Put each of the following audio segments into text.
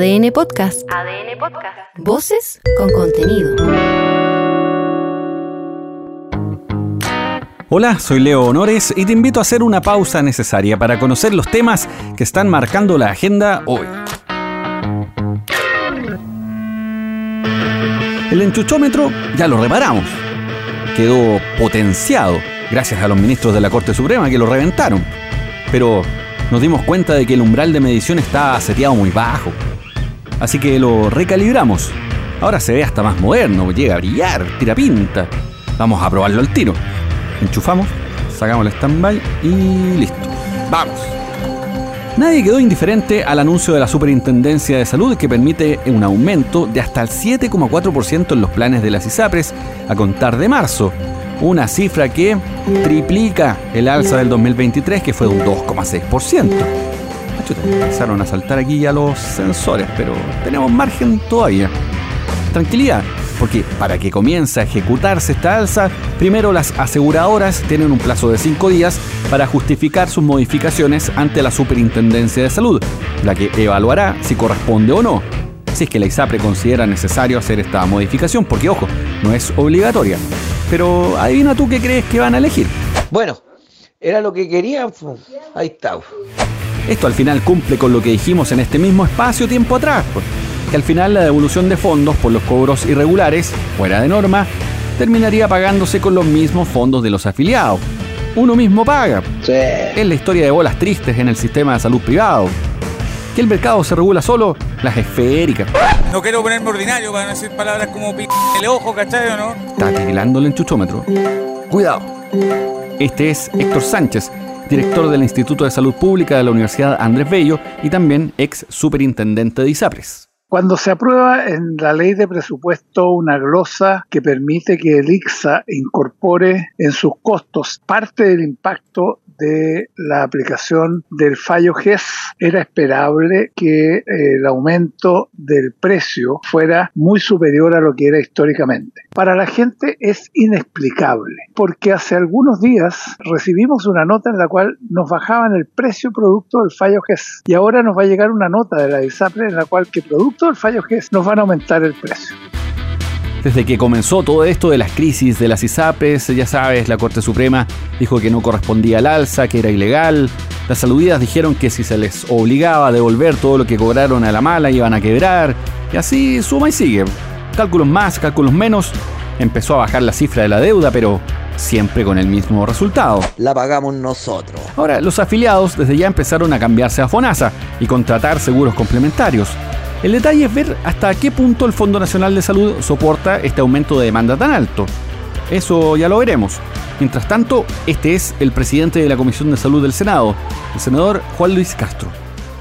ADN Podcast. ADN Podcast. Voces con contenido. Hola, soy Leo Honores y te invito a hacer una pausa necesaria para conocer los temas que están marcando la agenda hoy. El enchuchómetro ya lo reparamos. Quedó potenciado gracias a los ministros de la Corte Suprema que lo reventaron. Pero nos dimos cuenta de que el umbral de medición está seteado muy bajo. Así que lo recalibramos. Ahora se ve hasta más moderno, llega a brillar, tira pinta. Vamos a probarlo al tiro. Enchufamos, sacamos el standby y listo. ¡Vamos! Nadie quedó indiferente al anuncio de la Superintendencia de Salud que permite un aumento de hasta el 7,4% en los planes de las ISAPRES a contar de marzo, una cifra que triplica el alza del 2023 que fue de un 2,6%. Empezaron a saltar aquí ya los sensores, pero tenemos margen todavía. Tranquilidad, porque para que comience a ejecutarse esta alza, primero las aseguradoras tienen un plazo de 5 días para justificar sus modificaciones ante la Superintendencia de Salud, la que evaluará si corresponde o no, si es que la ISAPRE considera necesario hacer esta modificación, porque ojo, no es obligatoria. Pero adivina tú qué crees que van a elegir. Bueno, era lo que querían, ahí está. Esto al final cumple con lo que dijimos en este mismo espacio tiempo atrás que al final la devolución de fondos por los cobros irregulares, fuera de norma, terminaría pagándose con los mismos fondos de los afiliados. Uno mismo paga. Es la historia de bolas tristes en el sistema de salud privado. Que el mercado se regula solo, las esféricas. No quiero ponerme ordinario para no decir palabras como p el ojo, ¿cachai o no? Está tirilando el enchuchómetro. Cuidado. Este es Héctor Sánchez, director del Instituto de Salud Pública de la Universidad Andrés Bello y también ex superintendente de ISAPRES. Cuando se aprueba en la ley de presupuesto una glosa que permite que el ICSA incorpore en sus costos parte del impacto de la aplicación del fallo GES, era esperable que eh, el aumento del precio fuera muy superior a lo que era históricamente. Para la gente es inexplicable, porque hace algunos días recibimos una nota en la cual nos bajaban el precio producto del fallo GES y ahora nos va a llegar una nota de la ISAPRE en la cual que producto del fallo GES nos van a aumentar el precio. Desde que comenzó todo esto de las crisis de las ISAPRES, ya sabes, la Corte Suprema dijo que no correspondía al alza, que era ilegal. Las saludidas dijeron que si se les obligaba a devolver todo lo que cobraron a la mala iban a quebrar. Y así suma y sigue. Cálculos más, cálculos menos. Empezó a bajar la cifra de la deuda, pero siempre con el mismo resultado. La pagamos nosotros. Ahora, los afiliados desde ya empezaron a cambiarse a FONASA y contratar seguros complementarios. El detalle es ver hasta qué punto el Fondo Nacional de Salud soporta este aumento de demanda tan alto. Eso ya lo veremos. Mientras tanto, este es el presidente de la Comisión de Salud del Senado, el senador Juan Luis Castro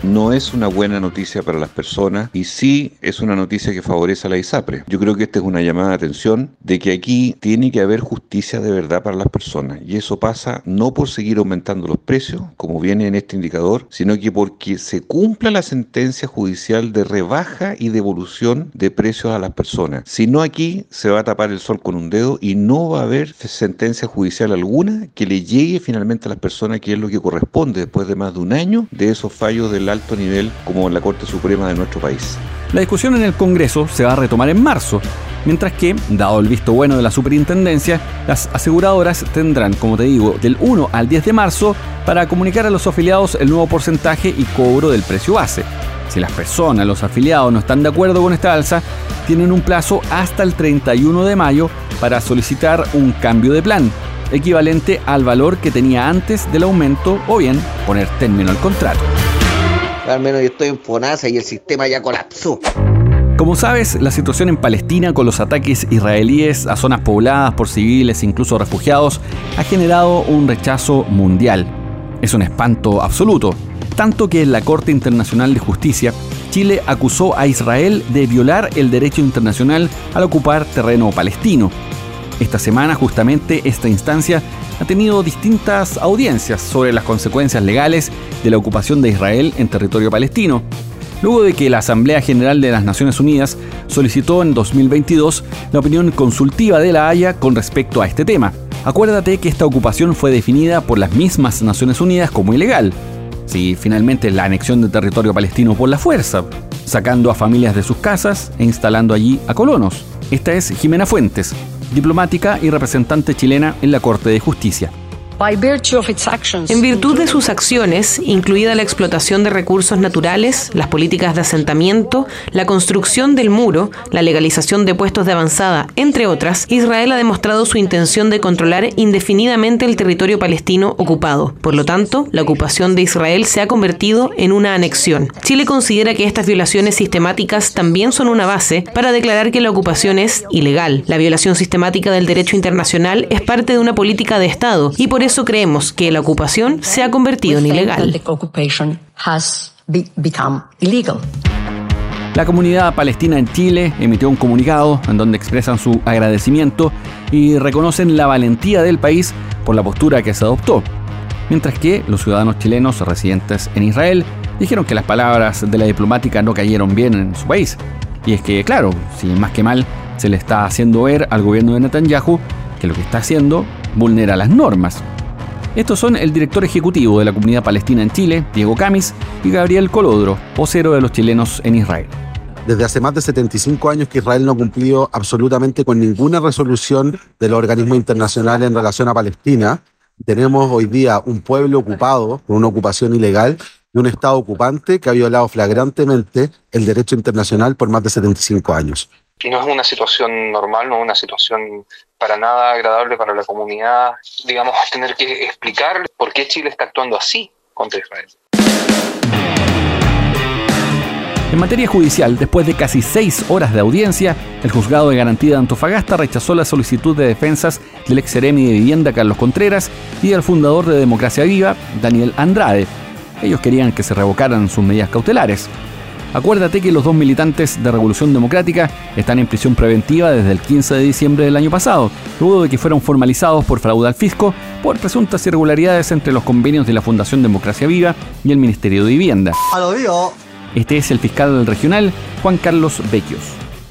no es una buena noticia para las personas y sí es una noticia que favorece a la ISAPRE. Yo creo que esta es una llamada de atención de que aquí tiene que haber justicia de verdad para las personas y eso pasa no por seguir aumentando los precios, como viene en este indicador, sino que porque se cumpla la sentencia judicial de rebaja y devolución de precios a las personas. Si no aquí se va a tapar el sol con un dedo y no va a haber sentencia judicial alguna que le llegue finalmente a las personas que es lo que corresponde después de más de un año de esos fallos alto nivel como en la Corte Suprema de nuestro país. La discusión en el Congreso se va a retomar en marzo, mientras que, dado el visto bueno de la superintendencia, las aseguradoras tendrán, como te digo, del 1 al 10 de marzo para comunicar a los afiliados el nuevo porcentaje y cobro del precio base. Si las personas, los afiliados, no están de acuerdo con esta alza, tienen un plazo hasta el 31 de mayo para solicitar un cambio de plan, equivalente al valor que tenía antes del aumento o bien poner término al contrato. Al menos yo estoy en FONASA y el sistema ya colapsó. Como sabes, la situación en Palestina con los ataques israelíes a zonas pobladas por civiles, incluso refugiados, ha generado un rechazo mundial. Es un espanto absoluto, tanto que en la Corte Internacional de Justicia, Chile acusó a Israel de violar el derecho internacional al ocupar terreno palestino. Esta semana justamente esta instancia ha tenido distintas audiencias sobre las consecuencias legales de la ocupación de Israel en territorio palestino, luego de que la Asamblea General de las Naciones Unidas solicitó en 2022 la opinión consultiva de la Haya con respecto a este tema. Acuérdate que esta ocupación fue definida por las mismas Naciones Unidas como ilegal. si finalmente la anexión de territorio palestino por la fuerza, sacando a familias de sus casas e instalando allí a colonos. Esta es Jimena Fuentes, diplomática y representante chilena en la Corte de Justicia. En virtud de sus acciones, incluida la explotación de recursos naturales, las políticas de asentamiento, la construcción del muro, la legalización de puestos de avanzada, entre otras, Israel ha demostrado su intención de controlar indefinidamente el territorio palestino ocupado. Por lo tanto, la ocupación de Israel se ha convertido en una anexión. Chile considera que estas violaciones sistemáticas también son una base para declarar que la ocupación es ilegal. La violación sistemática del derecho internacional es parte de una política de Estado y por eso creemos que la ocupación se ha convertido en ilegal. La comunidad palestina en Chile emitió un comunicado en donde expresan su agradecimiento y reconocen la valentía del país por la postura que se adoptó, mientras que los ciudadanos chilenos residentes en Israel dijeron que las palabras de la diplomática no cayeron bien en su país. Y es que, claro, si más que mal se le está haciendo ver al gobierno de Netanyahu que lo que está haciendo vulnera las normas. Estos son el director ejecutivo de la comunidad palestina en Chile, Diego Camis, y Gabriel Colodro, vocero de los chilenos en Israel. Desde hace más de 75 años que Israel no ha cumplido absolutamente con ninguna resolución de los organismos internacionales en relación a Palestina. Tenemos hoy día un pueblo ocupado por una ocupación ilegal y un Estado ocupante que ha violado flagrantemente el derecho internacional por más de 75 años y no es una situación normal, no es una situación para nada agradable para la comunidad, digamos, tener que explicar por qué Chile está actuando así contra Israel. En materia judicial, después de casi seis horas de audiencia, el juzgado de garantía de Antofagasta rechazó la solicitud de defensas del ex de vivienda Carlos Contreras y del fundador de Democracia Viva, Daniel Andrade. Ellos querían que se revocaran sus medidas cautelares. Acuérdate que los dos militantes de Revolución Democrática están en prisión preventiva desde el 15 de diciembre del año pasado, luego de que fueron formalizados por fraude al fisco por presuntas irregularidades entre los convenios de la Fundación Democracia Viva y el Ministerio de Vivienda. Este es el fiscal del regional, Juan Carlos Vecchios.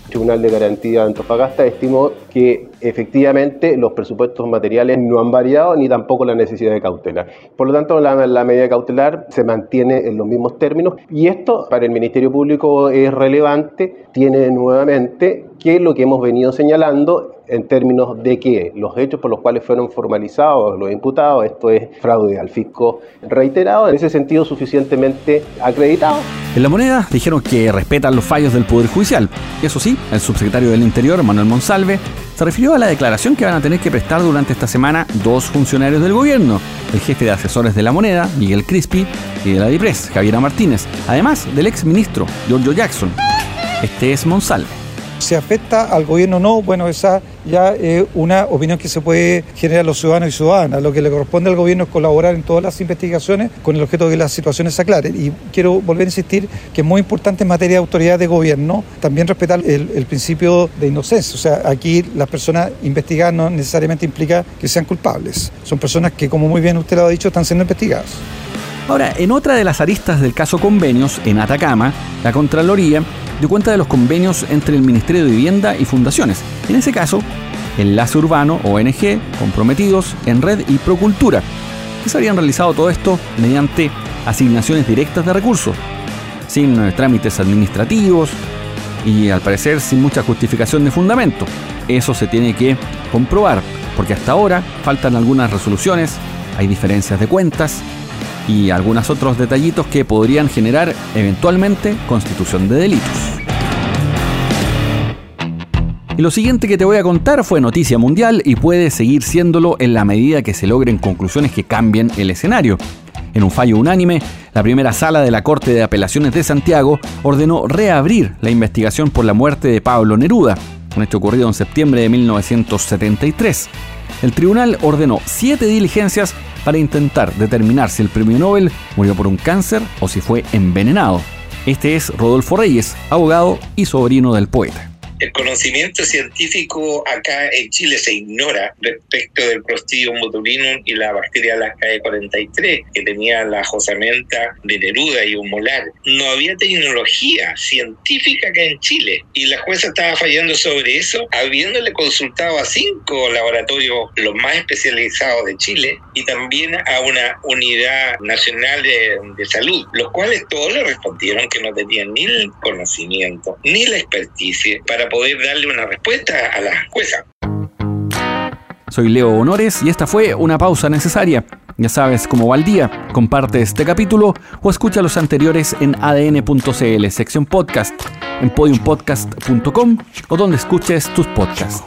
Tribunal de Garantía de Antofagasta estimó que efectivamente los presupuestos materiales no han variado ni tampoco la necesidad de cautela. Por lo tanto, la, la, medida cautelar se mantiene en los mismos términos y esto para el Ministerio Público es relevante, tiene nuevamente que lo que hemos venido señalando en términos de que los hechos por los cuales fueron formalizados los imputados, esto es fraude al fisco reiterado, en ese sentido suficientemente acreditado. En la moneda dijeron que respetan los fallos del Poder Judicial. Eso sí, el subsecretario del Interior, Manuel Monsalve, se refirió a la declaración que van a tener que prestar durante esta semana dos funcionarios del gobierno, el jefe de asesores de la moneda, Miguel Crispi, y de la DIPRES, Javiera Martínez, además del ex ministro, Giorgio Jackson. Este es Monsalve. Si afecta al gobierno o no, bueno, esa ya es una opinión que se puede generar los ciudadanos y ciudadanas. Lo que le corresponde al gobierno es colaborar en todas las investigaciones con el objeto de que las situaciones se aclaren. Y quiero volver a insistir que es muy importante en materia de autoridad de gobierno también respetar el, el principio de inocencia. O sea, aquí las personas investigadas no necesariamente implica que sean culpables. Son personas que, como muy bien usted lo ha dicho, están siendo investigadas. Ahora, en otra de las aristas del caso Convenios, en Atacama, la Contraloría dio cuenta de los convenios entre el Ministerio de Vivienda y fundaciones. En ese caso, Enlace Urbano, ONG, comprometidos en Red y Procultura, que se habrían realizado todo esto mediante asignaciones directas de recursos, sin trámites administrativos y al parecer sin mucha justificación de fundamento. Eso se tiene que comprobar, porque hasta ahora faltan algunas resoluciones, hay diferencias de cuentas y algunos otros detallitos que podrían generar eventualmente constitución de delitos. Y lo siguiente que te voy a contar fue noticia mundial y puede seguir siéndolo en la medida que se logren conclusiones que cambien el escenario. En un fallo unánime, la primera sala de la Corte de Apelaciones de Santiago ordenó reabrir la investigación por la muerte de Pablo Neruda, un hecho ocurrido en septiembre de 1973. El tribunal ordenó siete diligencias para intentar determinar si el premio Nobel murió por un cáncer o si fue envenenado. Este es Rodolfo Reyes, abogado y sobrino del poeta. El conocimiento científico acá en Chile se ignora respecto del Clostridium botulinum y la bacteria Lasca e 43 que tenía la josamenta de Neruda y un molar. No había tecnología científica acá en Chile y la jueza estaba fallando sobre eso, habiéndole consultado a cinco laboratorios los más especializados de Chile y también a una unidad nacional de, de salud, los cuales todos le respondieron que no tenían ni el conocimiento ni la experticia poder darle una respuesta a la jueza. Soy Leo Honores y esta fue una pausa necesaria. Ya sabes cómo va el día. Comparte este capítulo o escucha los anteriores en adn.cl, sección podcast, en podiumpodcast.com o donde escuches tus podcasts.